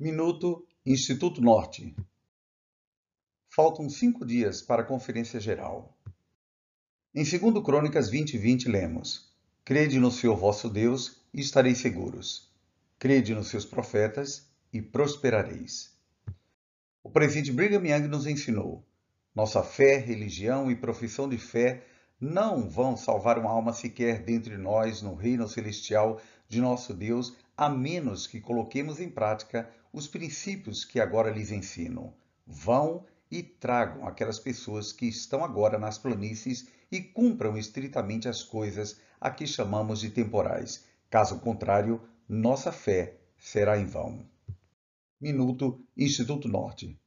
Minuto Instituto Norte. Faltam cinco dias para a Conferência Geral. Em 2 Crônicas 20 20 lemos: Crede no Senhor vosso Deus e estareis seguros. Crede nos seus profetas e prosperareis. O presidente Brigham Young nos ensinou: nossa fé, religião e profissão de fé não vão salvar uma alma sequer dentre nós no reino celestial de nosso Deus, a menos que coloquemos em prática os princípios que agora lhes ensino. Vão e tragam aquelas pessoas que estão agora nas planícies e cumpram estritamente as coisas a que chamamos de temporais. Caso contrário, nossa fé será em vão. Minuto Instituto Norte.